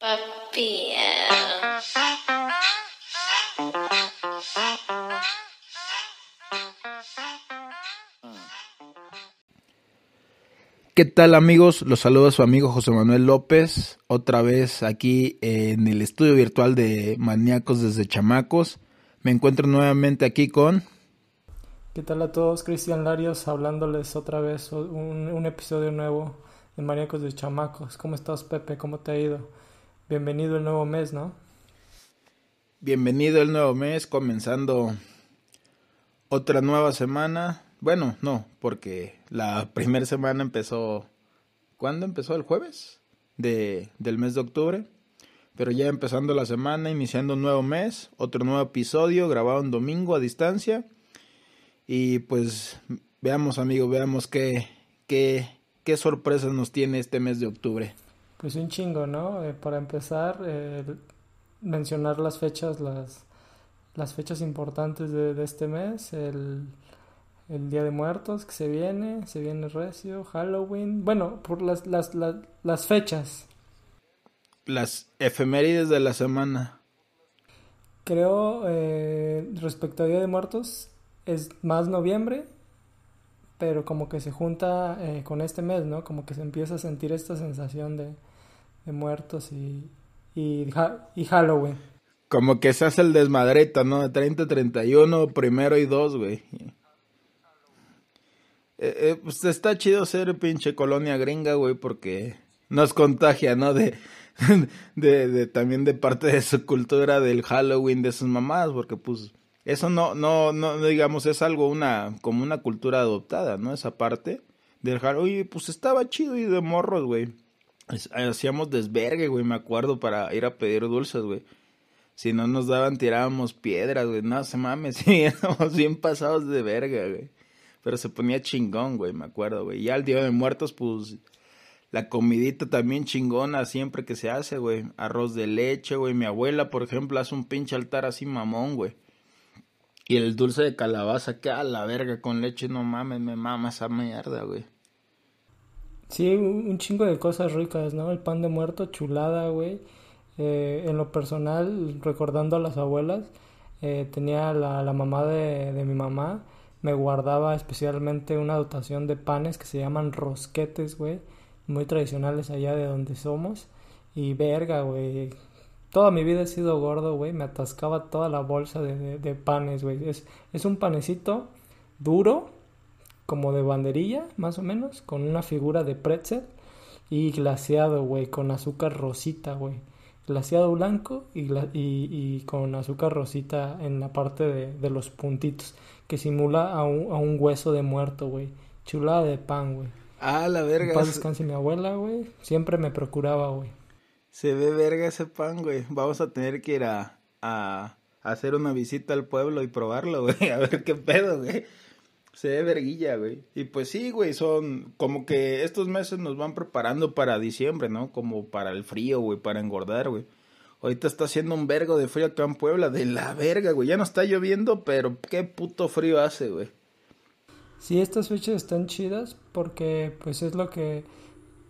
Papi. ¿Qué tal amigos? Los saluda su amigo José Manuel López, otra vez aquí en el estudio virtual de Maníacos desde Chamacos. Me encuentro nuevamente aquí con... ¿Qué tal a todos? Cristian Larios hablándoles otra vez un, un episodio nuevo de Maníacos de Chamacos. ¿Cómo estás Pepe? ¿Cómo te ha ido? Bienvenido el nuevo mes, ¿no? Bienvenido el nuevo mes, comenzando otra nueva semana bueno, no, porque la primera semana empezó. ¿Cuándo empezó? ¿El jueves? De, del mes de octubre. Pero ya empezando la semana, iniciando un nuevo mes, otro nuevo episodio, grabado un domingo a distancia. Y pues veamos, amigo, veamos qué, qué, qué sorpresas nos tiene este mes de octubre. Pues un chingo, ¿no? Eh, para empezar, eh, mencionar las fechas, las, las fechas importantes de, de este mes. El el Día de Muertos que se viene, se viene recio, Halloween, bueno, por las, las, las, fechas. Las efemérides de la semana. Creo, eh, respecto a Día de Muertos, es más noviembre, pero como que se junta eh, con este mes, ¿no? Como que se empieza a sentir esta sensación de, de muertos y, y, y Halloween. Como que se hace el desmadreta, ¿no? De 30, 31, primero y dos, güey. Eh, eh, pues está chido ser pinche colonia gringa, güey, porque nos contagia, ¿no? De, de, de, también de parte de su cultura del Halloween, de sus mamás, porque pues eso no, no, no, digamos, es algo una, como una cultura adoptada, ¿no? Esa parte del Halloween, pues estaba chido y de morros, güey. Hacíamos desvergue, güey, me acuerdo, para ir a pedir dulces, güey. Si no nos daban, tirábamos piedras, güey. No se mames, sí, éramos bien pasados de verga, güey. Pero se ponía chingón, güey, me acuerdo, güey. Ya el Día de Muertos, pues, la comidita también chingona siempre que se hace, güey. Arroz de leche, güey. Mi abuela, por ejemplo, hace un pinche altar así mamón, güey. Y el dulce de calabaza, que a la verga con leche, no mames, me mama esa mierda, güey. Sí, un chingo de cosas ricas, ¿no? El pan de muerto, chulada, güey. Eh, en lo personal, recordando a las abuelas, eh, tenía la, la mamá de, de mi mamá me guardaba especialmente una dotación de panes que se llaman rosquetes, güey, muy tradicionales allá de donde somos. Y verga, güey. Toda mi vida he sido gordo, güey. Me atascaba toda la bolsa de, de, panes, güey. Es, es un panecito duro, como de banderilla, más o menos, con una figura de pretzel y glaseado, güey, con azúcar rosita, güey. Glaseado blanco y, y, y, con azúcar rosita en la parte de, de los puntitos que simula a un, a un hueso de muerto, güey. Chulada de pan, güey. Ah, la verga. paz descanse mi abuela, güey. Siempre me procuraba, güey. Se ve verga ese pan, güey. Vamos a tener que ir a, a, hacer una visita al pueblo y probarlo, güey. A ver qué pedo, güey. Se ve verguilla, güey. Y pues sí, güey, son como que estos meses nos van preparando para diciembre, ¿no? Como para el frío, güey, para engordar, güey. Ahorita está haciendo un vergo de frío acá en Puebla, de la verga, güey. Ya no está lloviendo, pero qué puto frío hace, güey. Sí, estas fechas están chidas porque pues es lo que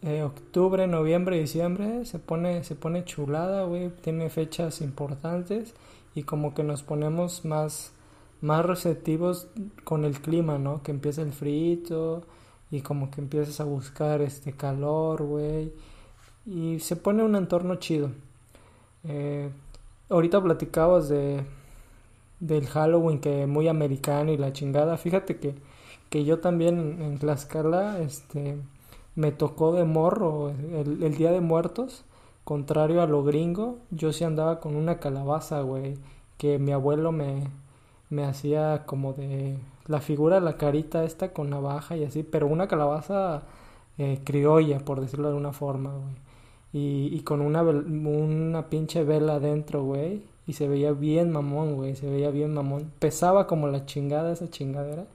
eh, octubre, noviembre, diciembre se pone se pone chulada, güey. Tiene fechas importantes y como que nos ponemos más más receptivos con el clima, ¿no? Que empieza el frío y como que empiezas a buscar este calor, güey. Y se pone un entorno chido. Eh, ahorita platicabas de del Halloween que muy americano y la chingada. Fíjate que, que yo también en Tlaxcala este, me tocó de morro el, el, Día de Muertos. Contrario a lo gringo, yo sí andaba con una calabaza, güey. Que mi abuelo me, me hacía como de la figura, la carita esta con navaja y así. Pero una calabaza eh, criolla, por decirlo de alguna forma, güey y, y con una, una pinche vela adentro, güey. Y se veía bien mamón, güey, se veía bien mamón. Pesaba como la chingada esa chingadera.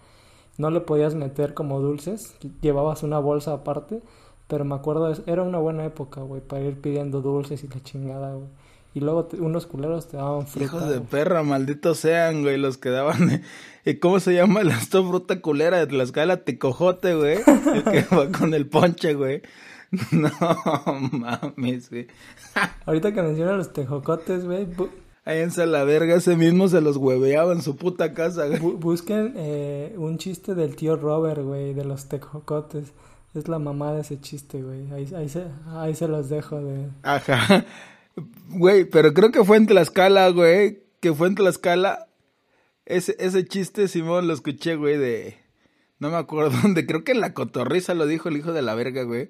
No le podías meter como dulces, llevabas una bolsa aparte. Pero me acuerdo, era una buena época, güey, para ir pidiendo dulces y la chingada, güey. Y luego te- unos culeros te daban fruta. Hijos de güey. perra, malditos sean, güey, los que daban. eh, ¿Cómo se llama la esta fruta culera de Tlaxcala? Tecojote, güey. El que va con el ponche, güey. No mames, güey. Ahorita que mencionas los tejocotes, güey, Ahí en Salaverga ese mismo se los hueveaba en su puta casa, güey. bu- busquen eh, un chiste del tío Robert, güey, de los tejocotes. Es la mamá de ese chiste, güey. Ahí, ahí, se, ahí se los dejo de... Ajá. Güey, pero creo que fue en Tlaxcala, güey. Que fue en Tlaxcala. Ese, ese chiste, Simón, lo escuché, güey, de... No me acuerdo dónde. Creo que en la cotorriza lo dijo el hijo de la verga, güey.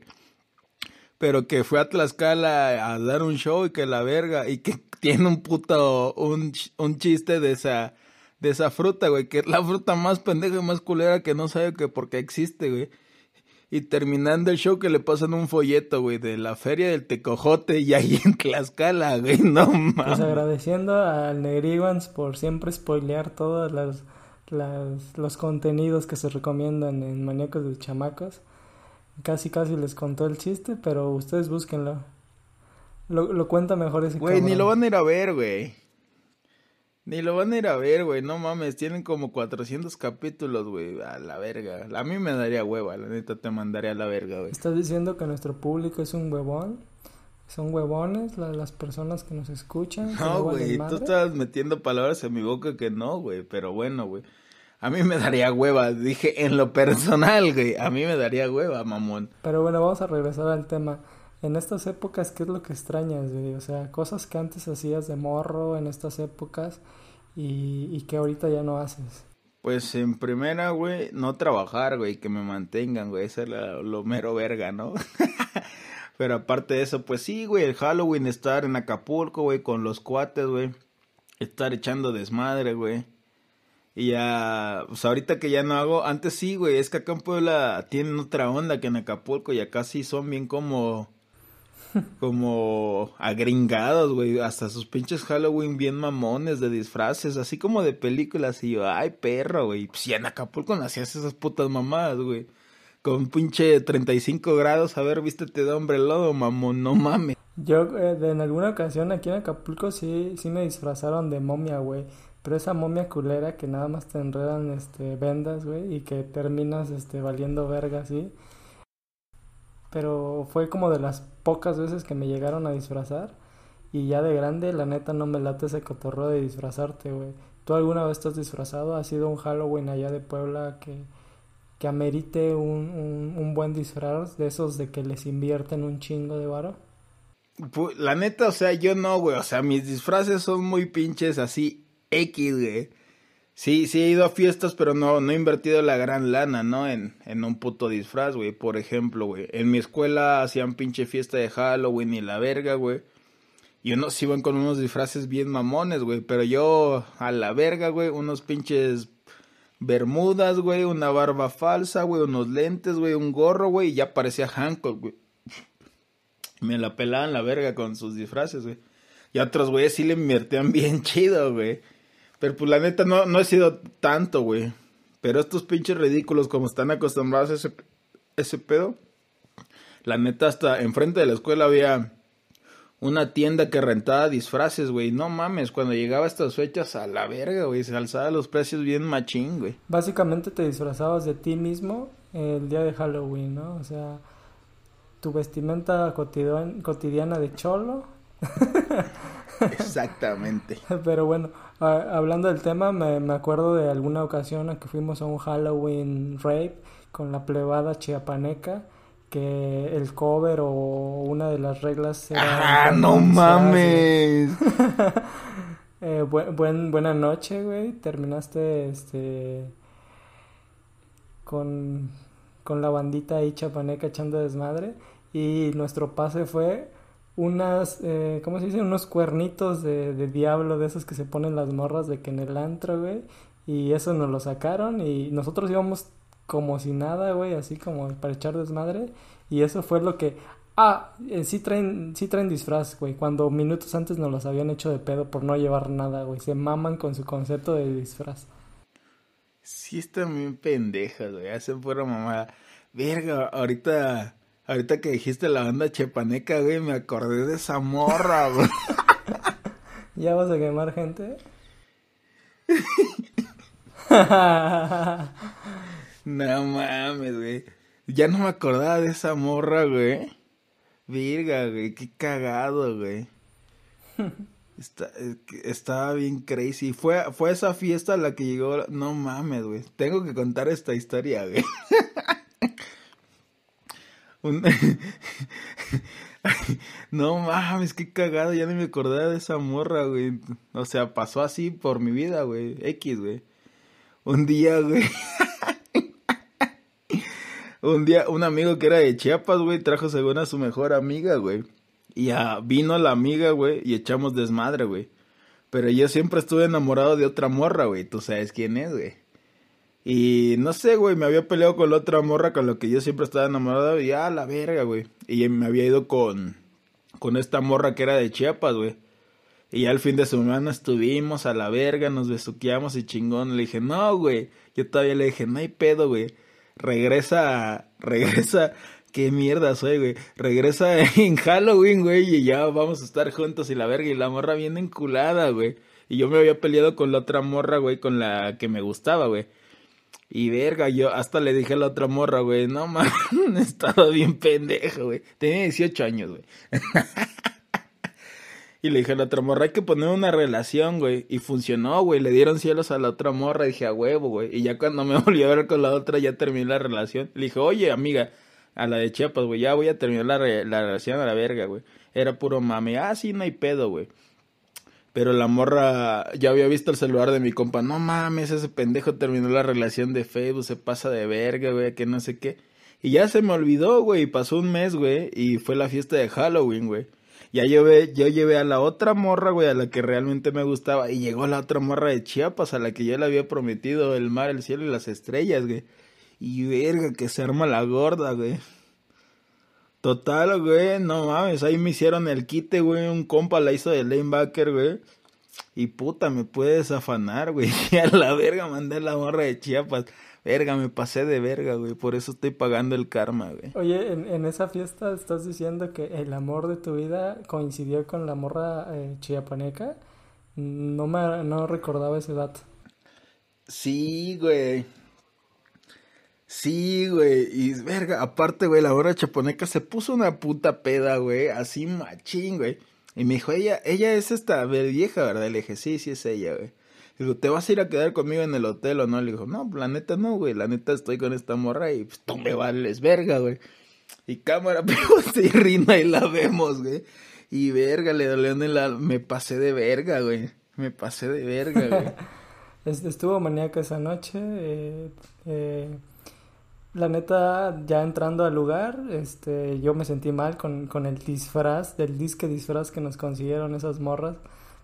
Pero que fue a Tlaxcala a dar un show y que la verga. Y que tiene un puto... Un, un chiste de esa... De esa fruta, güey. Que es la fruta más pendeja y más culera que no sabe que por qué existe, güey. Y terminando el show que le pasan un folleto, güey, de la feria del Tecojote y ahí en Tlaxcala, güey, no Pues mames. agradeciendo al Negriguans por siempre spoilear todos las, las- los contenidos que se recomiendan en Maníacos de Chamacos. Casi casi les contó el chiste, pero ustedes búsquenlo. Lo, lo cuenta mejor ese Güey, ni lo van a ir a ver, güey. Ni lo van a ir a ver, güey, no mames, tienen como 400 capítulos, güey, a la verga. A mí me daría hueva, la neta te mandaría a la verga, güey. ¿Estás diciendo que nuestro público es un huevón? ¿Son huevones la- las personas que nos escuchan? No, güey, tú estabas metiendo palabras en mi boca que no, güey, pero bueno, güey. A mí me daría hueva, dije en lo personal, güey, a mí me daría hueva, mamón. Pero bueno, vamos a regresar al tema. En estas épocas, ¿qué es lo que extrañas, güey? O sea, cosas que antes hacías de morro en estas épocas y, y que ahorita ya no haces. Pues en primera, güey, no trabajar, güey, que me mantengan, güey, eso es la- lo mero verga, ¿no? Pero aparte de eso, pues sí, güey, el Halloween, estar en Acapulco, güey, con los cuates, güey, estar echando desmadre, güey. Y ya, pues ahorita que ya no hago, antes sí, güey, es que acá en Puebla tienen otra onda que en Acapulco y acá sí son bien como, como agringados, güey, hasta sus pinches Halloween bien mamones de disfraces, así como de películas y yo, ay, perro, güey, pues ya en Acapulco no hacías esas putas mamadas, güey. Con pinche 35 grados, a ver, vístete de hombre lodo, mamón, no mames. Yo eh, en alguna ocasión aquí en Acapulco sí, sí me disfrazaron de momia, güey. Pero esa momia culera que nada más te enredan este, vendas, güey, y que terminas este, valiendo verga, así. Pero fue como de las pocas veces que me llegaron a disfrazar. Y ya de grande, la neta, no me late ese cotorreo de disfrazarte, güey. ¿Tú alguna vez estás disfrazado? ¿Ha sido un Halloween allá de Puebla que, que amerite un, un, un buen disfraz de esos de que les invierten un chingo de varo? La neta, o sea, yo no, güey. O sea, mis disfraces son muy pinches así X, güey. Sí, sí he ido a fiestas, pero no, no he invertido la gran lana, ¿no? En, en un puto disfraz, güey. Por ejemplo, güey. En mi escuela hacían pinche fiesta de Halloween y la verga, güey. Y unos iban con unos disfraces bien mamones, güey. Pero yo, a la verga, güey, unos pinches bermudas, güey, una barba falsa, güey, unos lentes, güey, un gorro, güey, y ya parecía Hancock, güey. Me la pelaban la verga con sus disfraces, güey. Y otros güeyes sí le invertían bien chido, güey. Pero pues la neta no, no he sido tanto, güey. Pero estos pinches ridículos, como están acostumbrados a ese, ese pedo. La neta, hasta enfrente de la escuela había una tienda que rentaba disfraces, güey. No mames, cuando llegaba a estas fechas a la verga, güey. Se alzaba los precios bien machín, güey. Básicamente te disfrazabas de ti mismo el día de Halloween, ¿no? O sea, tu vestimenta cotidian- cotidiana de cholo. Exactamente. Pero bueno, a- hablando del tema, me, me acuerdo de alguna ocasión en que fuimos a un Halloween rape con la plebada chiapaneca, que el cover o una de las reglas era... ¡Ah, no mames! Eh, buen, buen- buena noche, güey. Terminaste este con, con la bandita ahí chapaneca echando desmadre. Y nuestro pase fue unas, eh, ¿cómo se dice? Unos cuernitos de, de diablo de esos que se ponen las morras de que en el antro, güey. Y eso nos lo sacaron y nosotros íbamos como si nada, güey, así como para echar desmadre. Y eso fue lo que Ah, eh, sí traen, sí traen disfraz, güey. Cuando minutos antes nos los habían hecho de pedo por no llevar nada, güey. Se maman con su concepto de disfraz. Sí están bien pendejas, güey. Hacen pura mamada. Verga, ahorita, ahorita que dijiste la banda chepaneca, güey, me acordé de esa morra, güey. ¿Ya vas a quemar gente? no mames, güey. Ya no me acordaba de esa morra, güey. Virga, güey, qué cagado, güey. Está, estaba bien crazy. Fue, fue esa fiesta a la que llegó. No mames, güey. Tengo que contar esta historia, güey. no mames, qué cagado. Ya ni me acordaba de esa morra, güey. O sea, pasó así por mi vida, güey. X, güey. Un día, güey. un día, un amigo que era de Chiapas, güey, trajo según a su mejor amiga, güey. Y ya vino la amiga, güey, y echamos desmadre, güey. Pero yo siempre estuve enamorado de otra morra, güey. Tú sabes quién es, güey. Y no sé, güey, me había peleado con la otra morra con la que yo siempre estaba enamorado. Y a la verga, güey. Y me había ido con, con esta morra que era de Chiapas, güey. Y ya al fin de semana estuvimos a la verga, nos besuqueamos y chingón. Le dije, no, güey. Yo todavía le dije, no hay pedo, güey. Regresa, regresa qué mierda soy, güey. Regresa en Halloween, güey, y ya vamos a estar juntos y la verga y la morra bien enculada, güey. Y yo me había peleado con la otra morra, güey, con la que me gustaba, güey. Y verga, yo hasta le dije a la otra morra, güey, no mames, estaba bien pendejo, güey. Tenía 18 años, güey. y le dije a la otra morra, hay que poner una relación, güey. Y funcionó, güey. Le dieron cielos a la otra morra. dije, a huevo, güey. Y ya cuando me volví a ver con la otra, ya terminé la relación. Le dije, oye, amiga, a la de Chiapas, güey. Ya voy a terminar la, la relación a la verga, güey. Era puro mame. Ah, sí, no hay pedo, güey. Pero la morra ya había visto el celular de mi compa. No mames, ese pendejo terminó la relación de Facebook, se pasa de verga, güey, que no sé qué. Y ya se me olvidó, güey, pasó un mes, güey, y fue la fiesta de Halloween, güey. Ya llevé, yo llevé a la otra morra, güey, a la que realmente me gustaba, y llegó la otra morra de Chiapas, a la que yo le había prometido el mar, el cielo y las estrellas, güey. Y verga, que se arma la gorda, güey. Total, güey, no mames, ahí me hicieron el quite, güey, un compa la hizo de lanebacker, güey. Y puta, me puedes afanar, güey. Y a la verga mandé la morra de Chiapas. Verga, me pasé de verga, güey. Por eso estoy pagando el karma, güey. Oye, en, esa fiesta estás diciendo que el amor de tu vida coincidió con la morra eh, chiapaneca. No me no recordaba ese dato. Sí, güey. Sí, güey. Y verga, aparte, güey, la hora chaponeca se puso una puta peda, güey. Así machín, güey. Y me dijo, ella, ella es esta vieja, ¿verdad? Le dije, sí, sí es ella, güey. Digo, ¿te vas a ir a quedar conmigo en el hotel o no? Le dijo, no, la neta no, güey. La neta estoy con esta morra y pues tú me vales verga, güey. Y cámara, pero y rina y la vemos, güey. Y verga, le dolió en la... Me pasé de verga, güey. Me pasé de verga, güey. Estuvo maníaca esa noche. Eh, eh, la neta, ya entrando al lugar, este, yo me sentí mal con, con el disfraz, del disque disfraz que nos consiguieron esas morras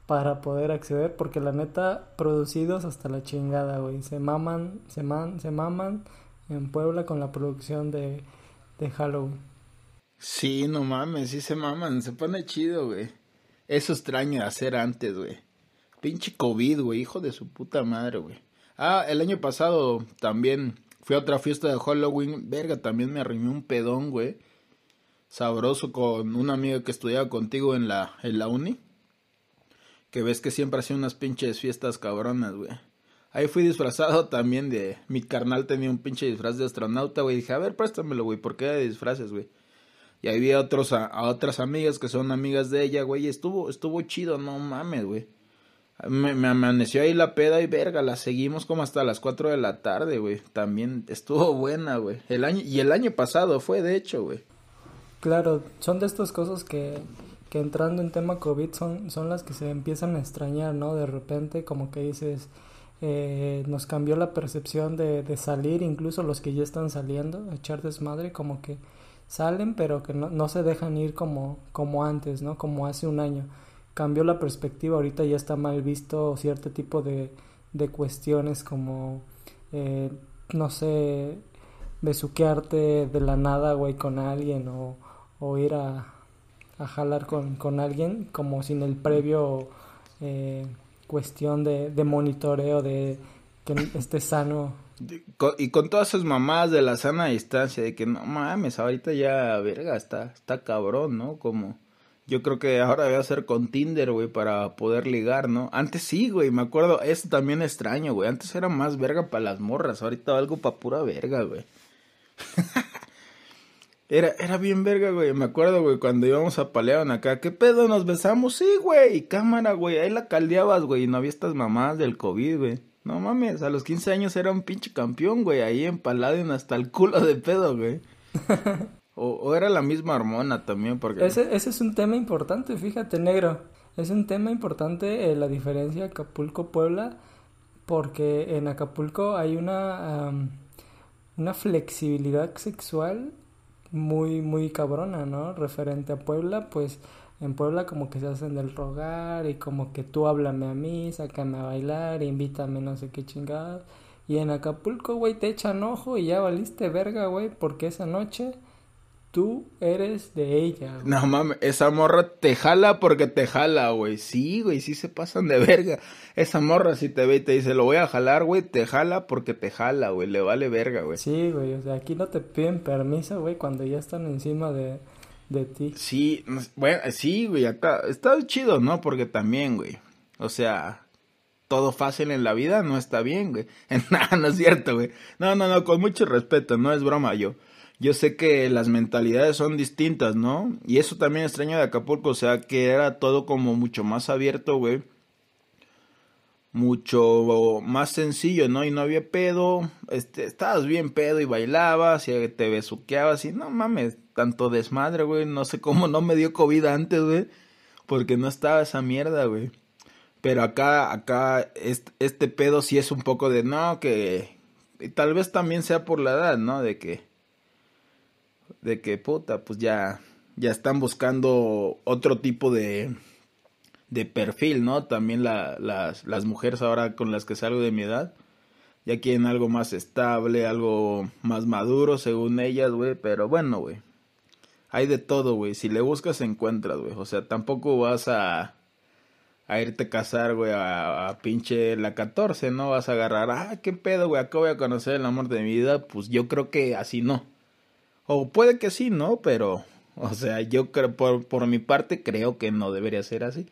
para poder acceder, porque la neta, producidos hasta la chingada, güey. Se maman, se, man, se maman en Puebla con la producción de, de Halloween. Sí, no mames, sí se maman, se pone chido, güey. Eso extraño hacer antes, güey. Pinche COVID, güey, hijo de su puta madre, güey. Ah, el año pasado también Fui a otra fiesta de Halloween, verga, también me arrimé un pedón, güey. Sabroso con una amiga que estudiaba contigo en la, en la uni. Que ves que siempre hacía unas pinches fiestas cabronas, güey. Ahí fui disfrazado también de... Mi carnal tenía un pinche disfraz de astronauta, güey. Dije, a ver, préstamelo, güey, ¿por qué de disfraces, güey? Y ahí vi a, otros, a, a, otras amigas que son amigas de ella, güey. Estuvo, estuvo chido, no mames, güey. Me, amaneció ahí la peda y verga, la seguimos como hasta las 4 de la tarde, güey. También estuvo buena, güey. El año, y el año pasado fue, de hecho, güey. Claro, son de estas cosas que, que entrando en tema COVID son, son las que se empiezan a extrañar, ¿no? De repente, como que dices, eh, nos cambió la percepción de, de salir, incluso los que ya están saliendo, a echar desmadre, como que salen, pero que no, no se dejan ir como, como antes, ¿no? Como hace un año cambió la perspectiva, ahorita ya está mal visto cierto tipo de, de cuestiones como, eh, no sé, besuquearte de la nada, güey, con alguien o, o ir a, a jalar con, con alguien como sin el previo eh, cuestión de, de monitoreo de que esté sano. Y con todas esas mamadas de la sana distancia, de que no mames, ahorita ya, verga, está, está cabrón, ¿no? Como, yo creo que ahora voy a hacer con Tinder, güey, para poder ligar, ¿no? Antes sí, güey, me acuerdo, eso también extraño, güey, antes era más verga para las morras, ahorita algo para pura verga, güey. Era, era bien verga, güey. Me acuerdo, güey, cuando íbamos a Paleón acá. ¿Qué pedo? ¿Nos besamos? Sí, güey. Cámara, güey. Ahí la caldeabas, güey. Y no había estas mamadas del COVID, güey. No mames, a los 15 años era un pinche campeón, güey. Ahí en hasta el culo de pedo, güey. o, era la misma hormona también, porque... Ese, ese es un tema importante, fíjate, negro. Es un tema importante eh, la diferencia Acapulco-Puebla. Porque en Acapulco hay una... una flexibilidad sexual muy, muy cabrona, ¿no? Referente a Puebla, pues en Puebla como que se hacen del rogar y como que tú háblame a mí, sácame a bailar, invítame no sé qué chingadas. Y en Acapulco, güey, te echan ojo y ya valiste verga, güey, porque esa noche tú eres de ella. Güey. No mames, esa morra te jala porque te jala, güey. Sí, güey, sí se pasan de verga. Esa morra si te ve y te dice, lo voy a jalar, güey, te jala porque te jala, güey, le vale verga, güey. Sí, güey, o sea, aquí no te piden permiso, güey, cuando ya están encima de, de ti. Sí, bueno, sí, güey, acá está chido, ¿no? Porque también, güey, o sea, todo fácil en la vida no está bien, güey. no, no es cierto, güey. No, no, no, con mucho respeto, no es broma yo yo sé que las mentalidades son distintas, ¿no? Y eso también extraño de Acapulco, o sea, que era todo como mucho más abierto, güey. Mucho más sencillo, ¿no? Y no había pedo, este, estabas bien pedo y bailabas y te besuqueabas y no mames, tanto desmadre, güey, no sé cómo no me dio COVID antes, güey, porque no estaba esa mierda, güey. Pero acá, acá, este, este pedo sí es un poco de, no, que, y tal vez también sea por la edad, ¿no? De que, de que puta, pues ya, ya están buscando otro tipo de, de perfil, ¿no? También la, las, las mujeres ahora con las que salgo de mi edad, ya quieren algo más estable, algo más maduro según ellas, güey, pero bueno, güey. Hay de todo, güey. Si le buscas, encuentras, güey. O sea, tampoco vas a, a irte a casar, güey, a, a, pinche la 14, ¿no? Vas a agarrar, ah, qué pedo, güey, acá voy a conocer el amor de mi vida. Pues yo creo que así no. O puede que sí, ¿no? Pero, o sea, yo creo, por, por mi parte creo que no debería ser así.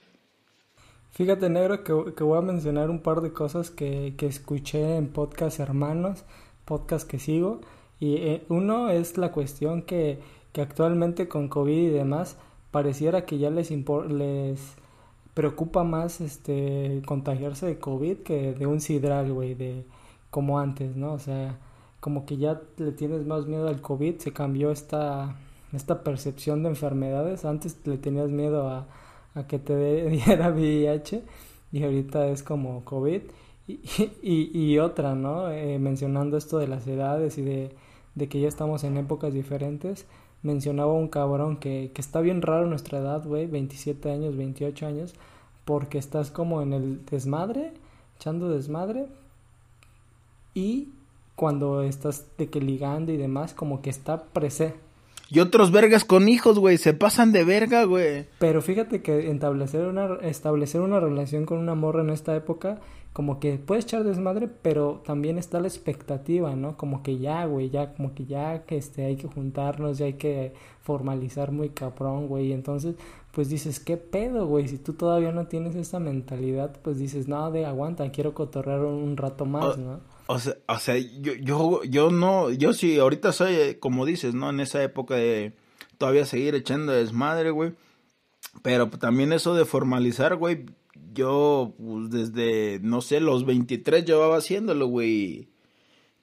Fíjate, negro, que, que voy a mencionar un par de cosas que, que escuché en podcast hermanos, podcast que sigo. Y eh, uno es la cuestión que, que actualmente con COVID y demás, pareciera que ya les, les preocupa más este contagiarse de COVID que de un sidral, güey, de como antes, ¿no? O sea, como que ya le tienes más miedo al COVID, se cambió esta, esta percepción de enfermedades. Antes le tenías miedo a, a que te diera VIH y ahorita es como COVID. Y, y, y otra, ¿no? Eh, mencionando esto de las edades y de, de, que ya estamos en épocas diferentes. Mencionaba un cabrón que, que está bien raro nuestra edad, güey, 27 años, 28 años, porque estás como en el desmadre, echando desmadre, y cuando estás de que ligando y demás, como que está presé. Y otros vergas con hijos, güey, se pasan de verga, güey. Pero fíjate que establecer una, establecer una relación con una morra en esta época, como que puedes echar desmadre, pero también está la expectativa, ¿no? Como que ya, güey, ya, como que ya que este, hay que juntarnos, ya hay que formalizar muy cabrón, güey. Entonces, pues dices, ¿qué pedo, güey? Si tú todavía no tienes esa mentalidad, pues dices, no, de aguanta, quiero cotorrear un rato más, ¿no? O sea, o sea, yo, yo, yo no, yo sí, ahorita soy, como dices, ¿no? En esa época de todavía seguir echando desmadre, güey. Pero también eso de formalizar, güey, yo pues, desde, no sé, los 23 llevaba haciéndolo, güey.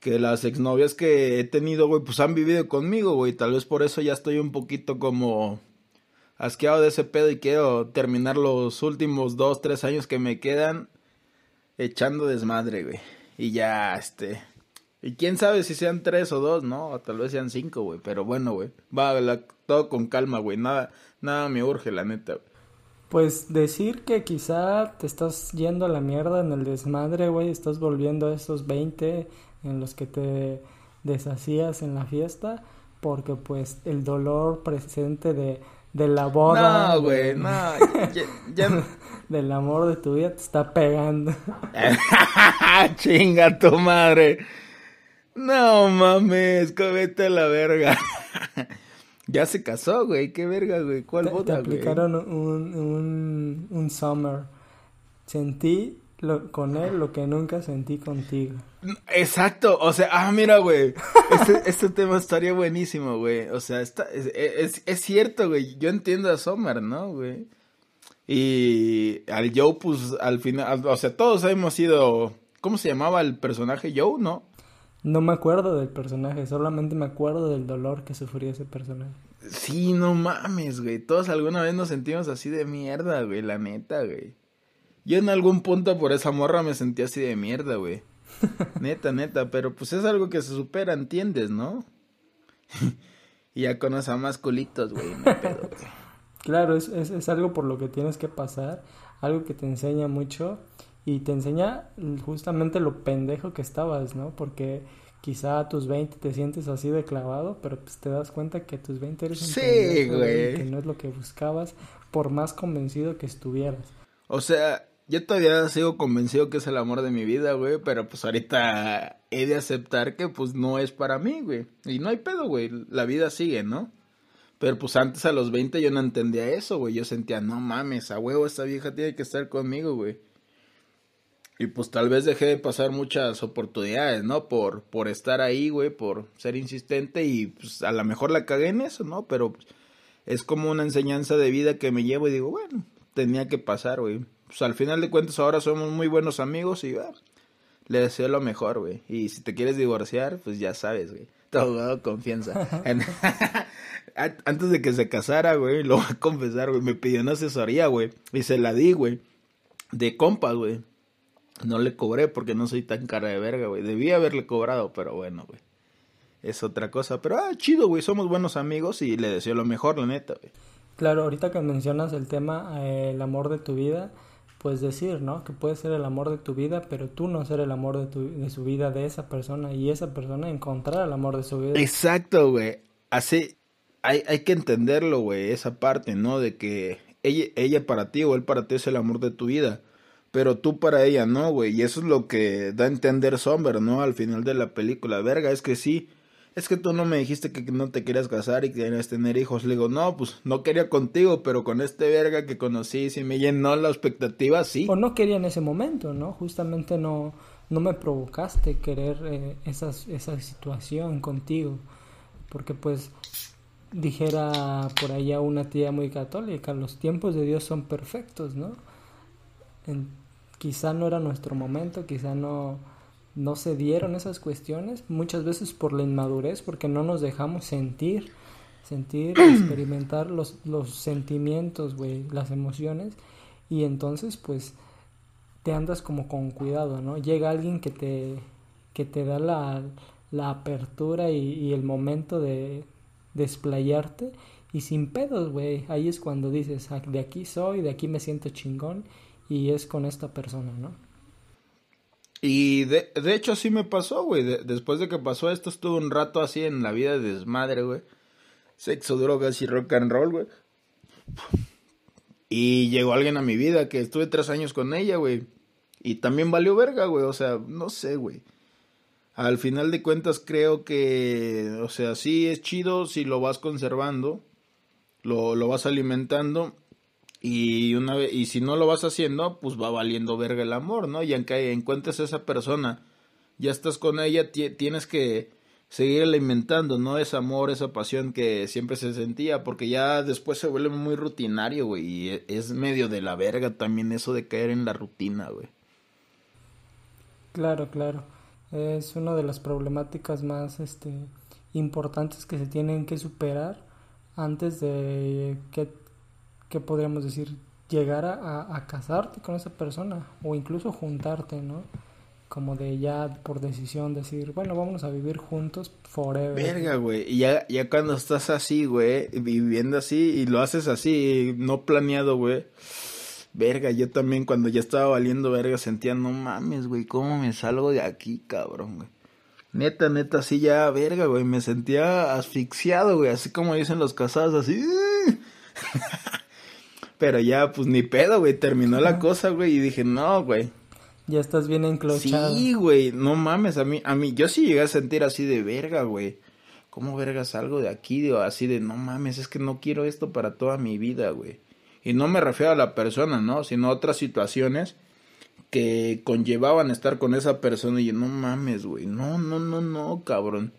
Que las exnovias que he tenido, güey, pues han vivido conmigo, güey. Tal vez por eso ya estoy un poquito como asqueado de ese pedo y quiero terminar los últimos dos, tres años que me quedan echando desmadre, güey. Y ya, este. Y quién sabe si sean tres o dos, ¿no? O tal vez sean cinco, güey. Pero bueno, güey. Va todo con calma, güey. Nada, nada me urge, la neta, Pues decir que quizá te estás yendo a la mierda en el desmadre, güey. Estás volviendo a esos 20 en los que te deshacías en la fiesta. porque pues el dolor presente de, de la boda. No, güey, no. del amor de tu vida te está pegando. Chinga tu madre. No mames, cómete la verga. ya se casó, güey. Qué verga, güey. ¿Cuál boda, Te aplicaron un, un, un summer. Sentí con él lo que nunca sentí contigo. Exacto, o sea, ah, mira, güey, este, este tema estaría buenísimo, güey, o sea, está, es, es, cierto, güey, yo entiendo a Sommer, ¿no, güey? Y al Joe, pues, al final, o sea, todos hemos sido, ¿cómo se llamaba el personaje Joe, no? No me acuerdo del personaje, solamente me acuerdo del dolor que sufría ese personaje. Sí, no mames, güey, todos alguna vez nos sentimos así de mierda, güey, la neta, güey. Yo en algún punto por esa morra me sentí así de mierda, güey. neta, neta, pero pues es algo que se supera, ¿entiendes, no? y ya con a más culitos, güey, Claro, es, es, es algo por lo que tienes que pasar, algo que te enseña mucho y te enseña justamente lo pendejo que estabas, ¿no? Porque quizá a tus 20 te sientes así de clavado, pero pues te das cuenta que a tus 20 eres un sí, güey. que no es lo que buscabas, por más convencido que estuvieras. O sea, yo todavía sigo convencido que es el amor de mi vida, güey, pero pues ahorita he de aceptar que pues no es para mí, güey. Y no hay pedo, güey, la vida sigue, ¿no? Pero pues antes a los 20 yo no entendía eso, güey. Yo sentía, no mames, a huevo esta vieja tiene que estar conmigo, güey. Y pues tal vez dejé de pasar muchas oportunidades, ¿no? Por, por estar ahí, güey, por ser insistente y pues a lo mejor la cagué en eso, ¿no? Pero pues, es como una enseñanza de vida que me llevo y digo, bueno, tenía que pasar, güey pues al final de cuentas ahora somos muy buenos amigos y ah, le deseo lo mejor, güey. Y si te quieres divorciar, pues ya sabes, güey. Todo confianza. Antes de que se casara, güey, lo voy a confesar, güey, me pidió una asesoría, güey. Y se la di, güey. De compas, güey. No le cobré porque no soy tan cara de verga, güey. Debí haberle cobrado, pero bueno, güey. Es otra cosa. Pero, ah, chido, güey. Somos buenos amigos y le deseo lo mejor, la neta, güey. Claro, ahorita que mencionas el tema, eh, el amor de tu vida, pues decir, ¿no? Que puede ser el amor de tu vida, pero tú no ser el amor de, tu, su vida de esa persona y esa persona encontrar el amor de su vida. Exacto, güey. Así, hay, hay que entenderlo, güey, esa parte, ¿no? De que ella, ella para ti o él para ti es el amor de tu vida, pero tú para ella no, güey. Y eso es lo que da a entender Somber, ¿no? Al final de la película. Verga, es que sí es que tú no me dijiste que no te querías casar y que querías tener hijos. Le digo, no, pues no quería contigo, pero con este verga que conocí, si me llenó la expectativa, sí. O no quería en ese momento, ¿no? Justamente no, no me provocaste querer eh, esa situación contigo. Porque pues dijera por allá una tía muy católica, los tiempos de Dios son perfectos, ¿no? quizá no era nuestro momento, quizá no no se dieron esas cuestiones, muchas veces por la inmadurez, porque no nos dejamos sentir, sentir, experimentar los, los sentimientos, güey, las emociones, y entonces pues te andas como con cuidado, ¿no? Llega alguien que te, que te da la, la apertura y, el momento de desplayarte y sin pedos, güey, ahí es cuando dices, ah, de aquí soy, de aquí me siento chingón y es con esta persona, ¿no? Y de, de hecho así me pasó, güey. después de que pasó esto, estuve un rato así en la vida de desmadre, güey. Sexo, drogas y rock and roll, güey. Y llegó alguien a mi vida que estuve tres años con ella, güey. Y también valió verga, güey. O sea, no sé, güey. Al final de cuentas creo que, o sea, sí es chido si lo vas conservando, lo, lo vas alimentando y una vez, y si no lo vas haciendo, pues va valiendo verga el amor, ¿no? Y aunque encuentres a esa persona, ya estás con ella, tienes que seguir alimentando, ¿no? Ese amor, esa pasión que siempre se sentía, porque ya después se vuelve muy rutinario, güey, y e, es medio de la verga también eso de caer en la rutina, güey. Claro, claro. Es una de las problemáticas más este importantes que se tienen que superar antes de que que podríamos decir, llegar a, casarte con esa persona o incluso juntarte, ¿no? Como de ya por decisión decir, bueno, vamos a vivir juntos forever. Verga, güey. Y ya, ya cuando estás así, güey, viviendo así y lo haces así, no planeado, güey. Verga, yo también cuando ya estaba valiendo verga sentía, no mames, güey, ¿cómo me salgo de aquí, cabrón, güey? Neta, neta, así ya, verga, güey. Me sentía asfixiado, güey. Así como dicen los casados, así. Pero ya, pues ni pedo, güey. Terminó la cosa, güey. Y dije, no, güey. Ya estás bien enclochado. Sí, güey. No mames. A mí, a mí, yo sí llegué a sentir así de verga, güey. ¿Cómo vergas algo de aquí? Digo, así de, no mames, es que no quiero esto para toda mi vida, güey. Y no me refiero a la persona, ¿no? Sino a otras situaciones que conllevaban estar con esa persona y yo, no mames, güey, no, no, no, no, cabrón.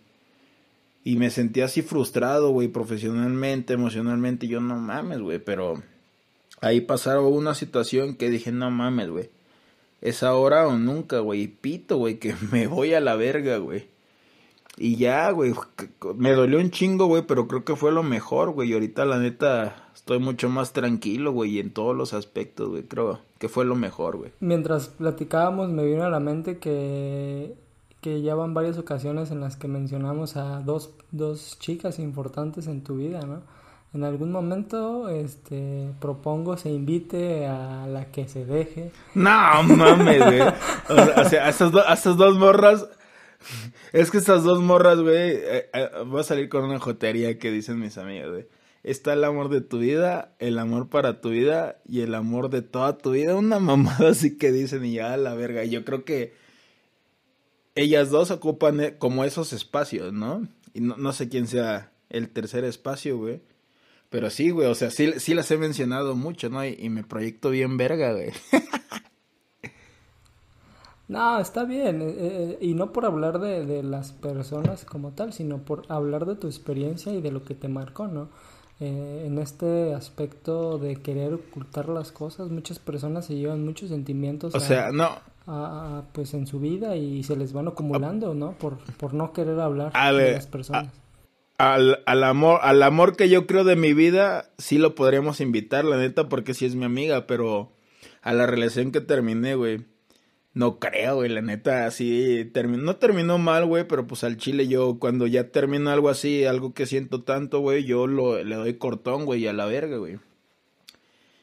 Y me sentía así frustrado, güey, profesionalmente, emocionalmente, yo no mames, güey, pero ahí pasaron una situación que dije, no mames, güey. Es ahora o nunca, güey, pito, güey, que me voy a la verga, güey. Y ya, güey, me dolió un chingo, güey, pero creo que fue lo mejor, güey. Y ahorita, la neta, estoy mucho más tranquilo, güey, en todos los aspectos, güey. Creo que fue lo mejor, güey. Mientras platicábamos, me vino a la mente que, que ya van varias ocasiones en las que mencionamos a dos, dos chicas importantes en tu vida, ¿no? En algún momento, este, propongo se invite a la que se deje. No, mames, güey. O sea, a esas, a esas dos morras es que estas dos morras, güey, eh, eh, voy a salir con una jotería que dicen mis amigos, güey. Está el amor de tu vida, el amor para tu vida y el amor de toda tu vida. Una mamada así que dicen y ya la verga. Yo creo que ellas dos ocupan eh, como esos espacios, ¿no? Y no, sé quién sea el tercer espacio, güey. Pero sí, güey, o sea, sí, sí las he mencionado mucho, ¿no? Y, y me proyecto bien verga, güey. No, está bien. Eh, eh, y no por hablar de, de, las personas como tal, sino por hablar de tu experiencia y de lo que te marcó, ¿no? Eh, en este aspecto de querer ocultar las cosas, muchas personas se llevan muchos sentimientos. O sea, no. pues en su vida y se les van acumulando, ¿no? Por, por no querer hablar de las personas. Al, al, amor, al amor que yo creo de mi vida, sí lo podríamos invitar, la neta, porque sí es mi amiga, pero a la relación que terminé, güey no creo, güey, la neta, así, terminó, no terminó mal, güey, pero pues al chile yo, cuando ya termino algo así, algo que siento tanto, güey, yo lo, le doy cortón, güey, a la verga, güey.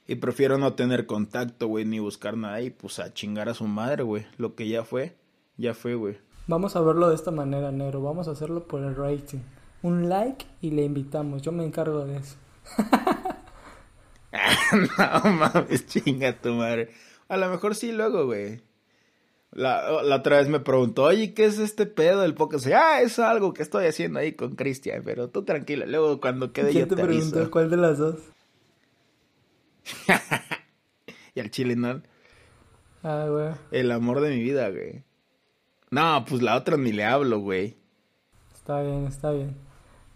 Y prefiero no tener contacto, güey, ni buscar nada y pues a chingar a su madre, güey. Lo que ya fue, ya fue, güey. Vamos a verlo de esta manera, Nero, vamos a hacerlo por el rating. Un like y le invitamos, yo me encargo de eso. no mames, chinga tu madre. A lo mejor sí luego, güey. La, la, otra vez me preguntó, oye, ¿qué es este pedo del podcast? Ah, es algo que estoy haciendo ahí con Cristian, pero tú tranquila, luego cuando quede yo te, te preguntó cuál de las dos? y al chile, ¿no? Ah, güey. El amor de mi vida, güey. No, pues la otra ni le hablo, güey. Está bien, está bien.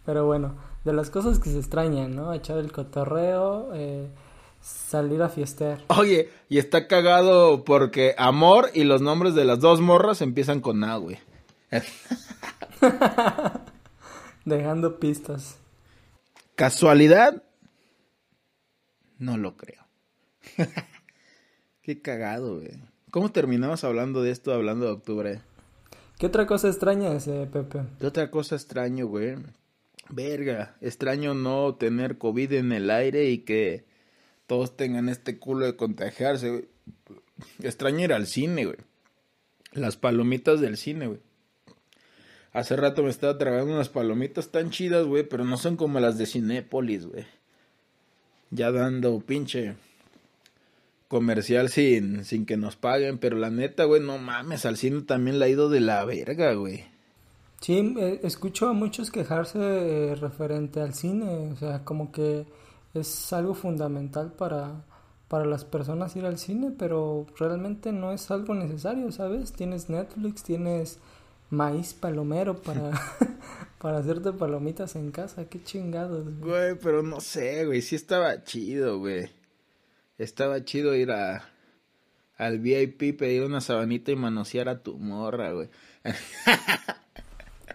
Pero bueno, de las cosas que se extrañan, ¿no? Echar el cotorreo, eh Salir a fiestear. Oye, y está cagado porque amor y los nombres de las dos morras empiezan con A, güey. Dejando pistas. ¿Casualidad? No lo creo. Qué cagado, güey. ¿Cómo terminamos hablando de esto, hablando de octubre? ¿Qué otra cosa extraña ese, Pepe? ¿Qué otra cosa extraño, güey? Verga, extraño no tener COVID en el aire y que todos tengan este culo de contagiarse, güey. Extraño ir al cine, güey. Las palomitas del cine, güey. Hace rato me estaba tragando unas palomitas tan chidas, güey, pero no son como las de Cinépolis, güey. Ya dando pinche comercial sin, sin que nos paguen, pero la neta, güey, no mames, al cine también la ha ido de la verga, güey. Sí, eh, escucho a muchos quejarse eh, referente al cine, o sea, como que es algo fundamental para, para las personas ir al cine, pero realmente no es algo necesario, ¿sabes? Tienes Netflix, tienes maíz palomero para, para hacerte palomitas en casa, qué chingados. Güey. pero no sé, güey, sí estaba chido, güey. Estaba chido ir a al VIP, pedir una sabanita y manosear a tu morra, güey.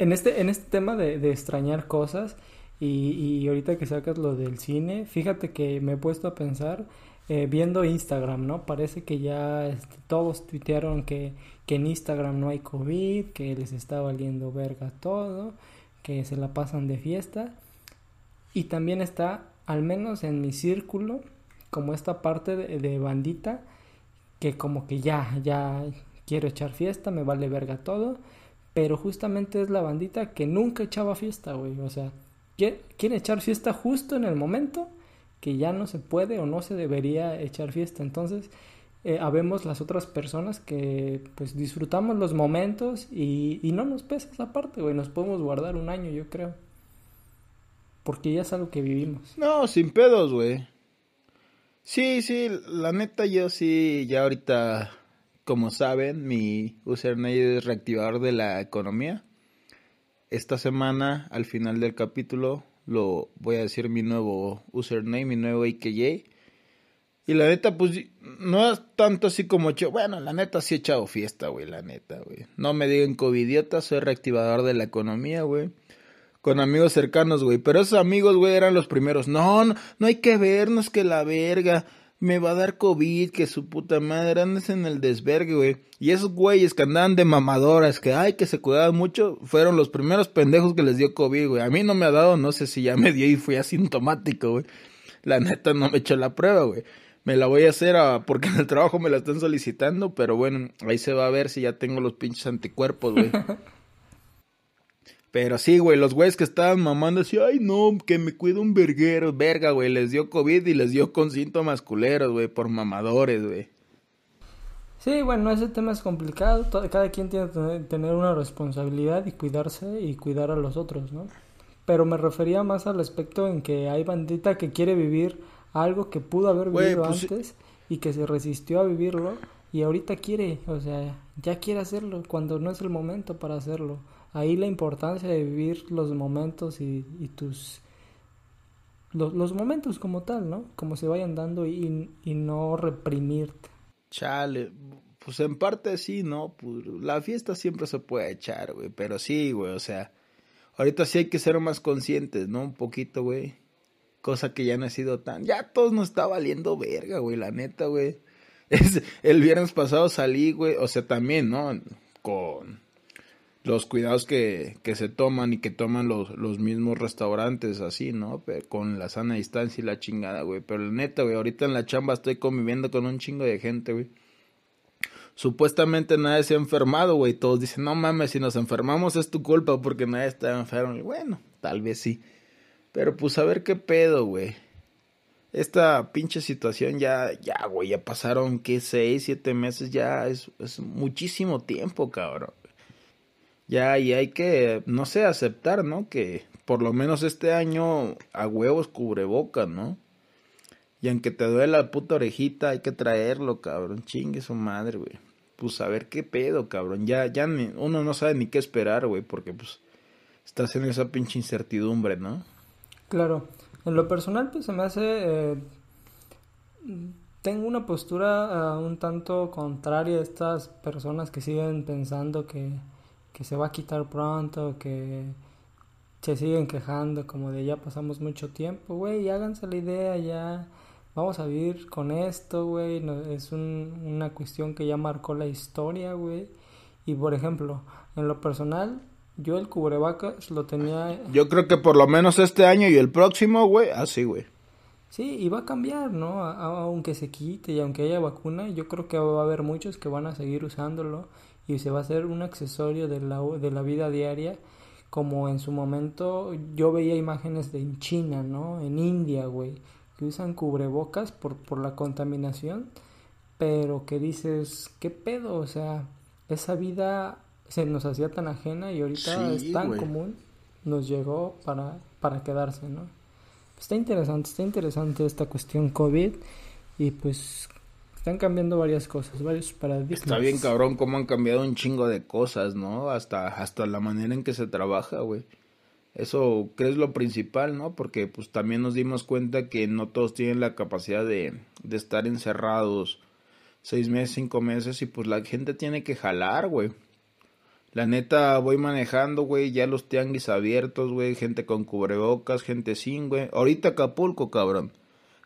en este, en este tema de, de extrañar cosas, y, y ahorita que sacas lo del cine, fíjate que me he puesto a pensar eh, viendo Instagram, ¿no? Parece que ya este, todos tuitearon que, que en Instagram no hay COVID, que les está valiendo verga todo, que se la pasan de fiesta. Y también está, al menos en mi círculo, como esta parte de, de bandita, que como que ya, ya quiero echar fiesta, me vale verga todo pero justamente es la bandita que nunca echaba fiesta, güey. O sea, quiere echar fiesta justo en el momento que ya no se puede o no se debería echar fiesta. Entonces, eh, habemos las otras personas que pues disfrutamos los momentos y, y no nos pesa esa parte, güey. Nos podemos guardar un año, yo creo. Porque ya es algo que vivimos. No, sin pedos, güey. Sí, sí, la neta yo sí, ya ahorita, como saben, mi username es reactivador de la economía. Esta semana, al final del capítulo, lo voy a decir mi nuevo username, mi nuevo AKJ. Y la neta, pues, no es tanto así como yo. Bueno, la neta sí he echado fiesta, güey, la neta, güey. No me digan covidiota, soy reactivador de la economía, güey. Con amigos cercanos, güey. Pero esos amigos, güey, eran los primeros. No, no, no hay que vernos que la verga me va a dar COVID, que su puta madre, andes en el desvergue, güey. Y esos güeyes que andaban de mamadoras, que ay, que se cuidaban mucho, fueron los primeros pendejos que les dio COVID, güey. A mí no me ha dado, no sé si ya me dio y fui asintomático, güey. La neta no me echó la prueba, güey. Me la voy a hacer a, porque en el trabajo me la están solicitando, pero bueno, ahí se va a ver si ya tengo los pinches anticuerpos, güey. Pero sí, güey, los güeyes que estaban mamando así, ay, no, que me cuida un verguero, verga, güey, les dio COVID y les dio con síntomas culeros, güey, por mamadores, güey. Sí, bueno, ese tema es complicado, cada quien tiene que tener una responsabilidad y cuidarse y cuidar a los otros, ¿no? Pero me refería más al aspecto en que hay bandita que quiere vivir algo que pudo haber vivido pues antes y que se resistió a vivirlo y ahorita quiere, o sea, ya quiere hacerlo cuando no es el momento para hacerlo ahí la importancia de vivir los momentos y, tus los, momentos como tal, ¿no? Como se vayan dando y, y, no reprimirte. Chale, pues en parte sí, ¿no? Pues la fiesta siempre se puede echar, güey, pero sí, güey, o sea, ahorita sí hay que ser más conscientes, ¿no? Un poquito, güey. Cosa que ya no ha sido tan... Ya todos nos está valiendo verga, güey, la neta, güey. Es, el viernes pasado salí, güey, o sea, también, ¿no? Con los cuidados que, que se toman y que toman los, los mismos restaurantes así, ¿no? con la sana distancia y la chingada, güey. Pero neta, güey, ahorita en la chamba estoy conviviendo con un chingo de gente, güey. Supuestamente nadie se ha enfermado, güey. Todos dicen, no mames, si nos enfermamos es tu culpa porque nadie está enfermo. Y bueno, tal vez sí. Pero pues a ver qué pedo, güey. Esta pinche situación ya, ya, güey, ya pasaron, ¿qué? Seis, siete meses, ya es, es muchísimo tiempo, cabrón ya y hay que, no sé, aceptar, ¿no? Que por lo menos este año a huevos cubrebocas, ¿no? Y aunque te duele la puta orejita, hay que traerlo, cabrón. Chingue su madre, güey. Pues a ver qué pedo, cabrón. Ya, ya uno no sabe ni qué esperar, güey, porque pues estás en esa pinche incertidumbre, ¿no? Claro. En lo personal, pues se me hace... Eh, tengo una postura uh, un tanto contraria a estas personas que siguen pensando que que se va a quitar pronto, que se siguen quejando como de ya pasamos mucho tiempo, güey, háganse la idea ya, vamos a vivir con esto, güey, es una cuestión que ya marcó la historia, güey, y por ejemplo, en lo personal, yo el cubrebacas lo tenía... Yo creo que por lo menos este año y el próximo, güey, así, güey. Sí, y va a cambiar, ¿no? aunque se quite y aunque haya vacuna, yo creo que va a haber muchos que van a seguir usándolo y se va a hacer un accesorio de la, de la vida diaria como en su momento yo veía imágenes de en China, ¿no? En India, güey, que usan cubrebocas por, por la contaminación, pero que dices, ¿qué pedo? O sea, esa vida se nos hacía tan ajena y ahorita es tan común, nos llegó para, para quedarse, ¿no? Está interesante, está interesante esta cuestión COVID y pues están cambiando varias cosas, varios paradigmas. Está bien cabrón cómo han cambiado un chingo de cosas, ¿no? Hasta, hasta la manera en que se trabaja, güey. Eso crees lo principal, ¿no? Porque pues también nos dimos cuenta que no todos tienen la capacidad de, de estar encerrados seis meses, cinco meses y pues la gente tiene que jalar, güey. La neta, voy manejando, güey, ya los tianguis abiertos, güey, gente con cubrebocas, gente sin, güey. Ahorita Acapulco, cabrón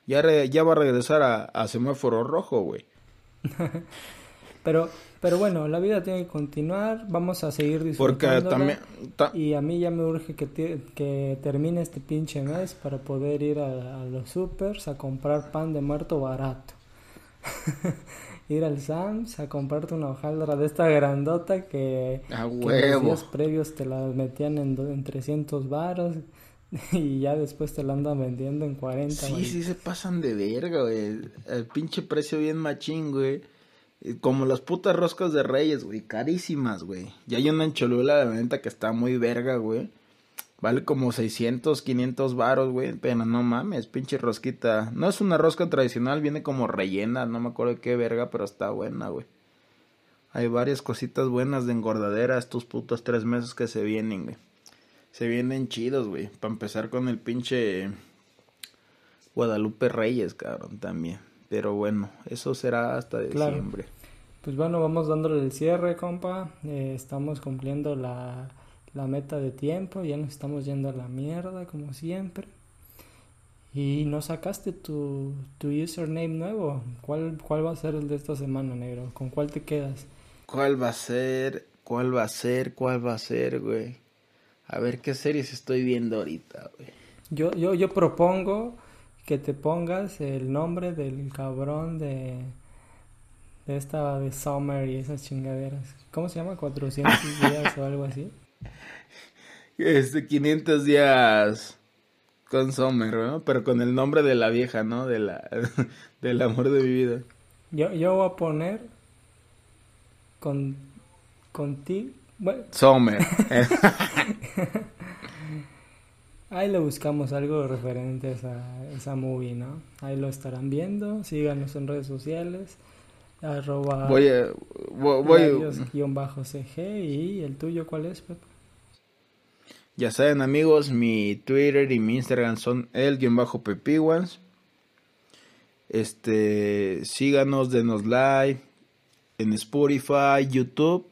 ya, ya va a regresar a, semáforo rojo, güey. pero, pero bueno, la vida tiene que continuar, vamos a seguir disfrutando. Porque también... Y a mí ya me urge que, que termine este pinche mes para poder ir a, los supers a comprar pan de muerto barato. ir al Sams a comprarte una hojaldra de esta grandota que, a que huevo. los días previos te la metían en, en 300 varos y ya después te la andan vendiendo en 40. Sí, güey. sí se pasan de verga, güey. El pinche precio bien machín, güey. Eh, Como las putas roscas de reyes, güey. Carísimas, güey. Y hay una en Cholula de la venta que está muy verga, güey. Vale como 600, 500 varos, güey. Pero no mames, pinche rosquita. No es una rosca tradicional, viene como rellena. No me acuerdo qué verga, pero está buena, güey. Hay varias cositas buenas de engordadera estos putos tres meses que se vienen, güey. Se vienen chidos, güey. Para empezar con el pinche Guadalupe Reyes, cabrón, también. Pero bueno, eso será hasta Claro. diciembre. Pues bueno, vamos dándole el cierre, compa. Eh, estamos cumpliendo la, la meta de tiempo. Ya nos estamos yendo a la mierda, como siempre. Y no sacaste tu, tu username nuevo. ¿Cuál, ¿Cuál va a ser el de esta semana, negro? ¿Con cuál te quedas? ¿Cuál va a ser? ¿Cuál va a ser? ¿Cuál va a ser, güey? A ver qué series estoy viendo ahorita, güey. Yo, yo, yo propongo que te pongas el nombre del cabrón de, de esta de Summer y esas chingaderas. ¿Cómo se llama? 400 días o algo así. Este, 500 días con Summer, ¿no? Pero con el nombre de la vieja, ¿no? De la, del amor de mi vida. Yo, yo voy a poner con contigo. Bueno, Summer. ahí le buscamos algo referente a esa, esa movie, ¿no? Ahí lo estarán viendo. Síganos en redes sociales. Arroba voy a... Voy, voy- labios-cg y el tuyo, ¿cuál es, Pepe? Ya saben amigos, mi Twitter y mi Instagram son el-pepiguans. Este, síganos, denos like en Spotify, YouTube.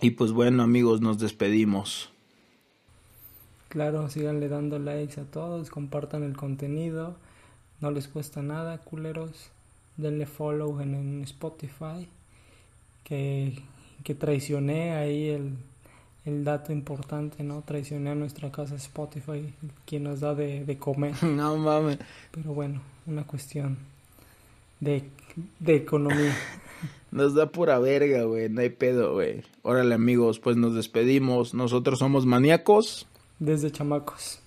Y pues bueno amigos, nos despedimos. Claro, síganle dando likes a todos, compartan el contenido, no les cuesta nada, culeros. Denle follow en, en Spotify, que, que traicioné ahí el, el dato importante, ¿no? Traicioné a nuestra casa Spotify, quien nos da de, de comer. No mames. Pero bueno, una cuestión de, de economía. Nos da pura verga, güey. No hay pedo, güey. Órale amigos, pues nos despedimos. Nosotros somos maníacos. Desde chamacos.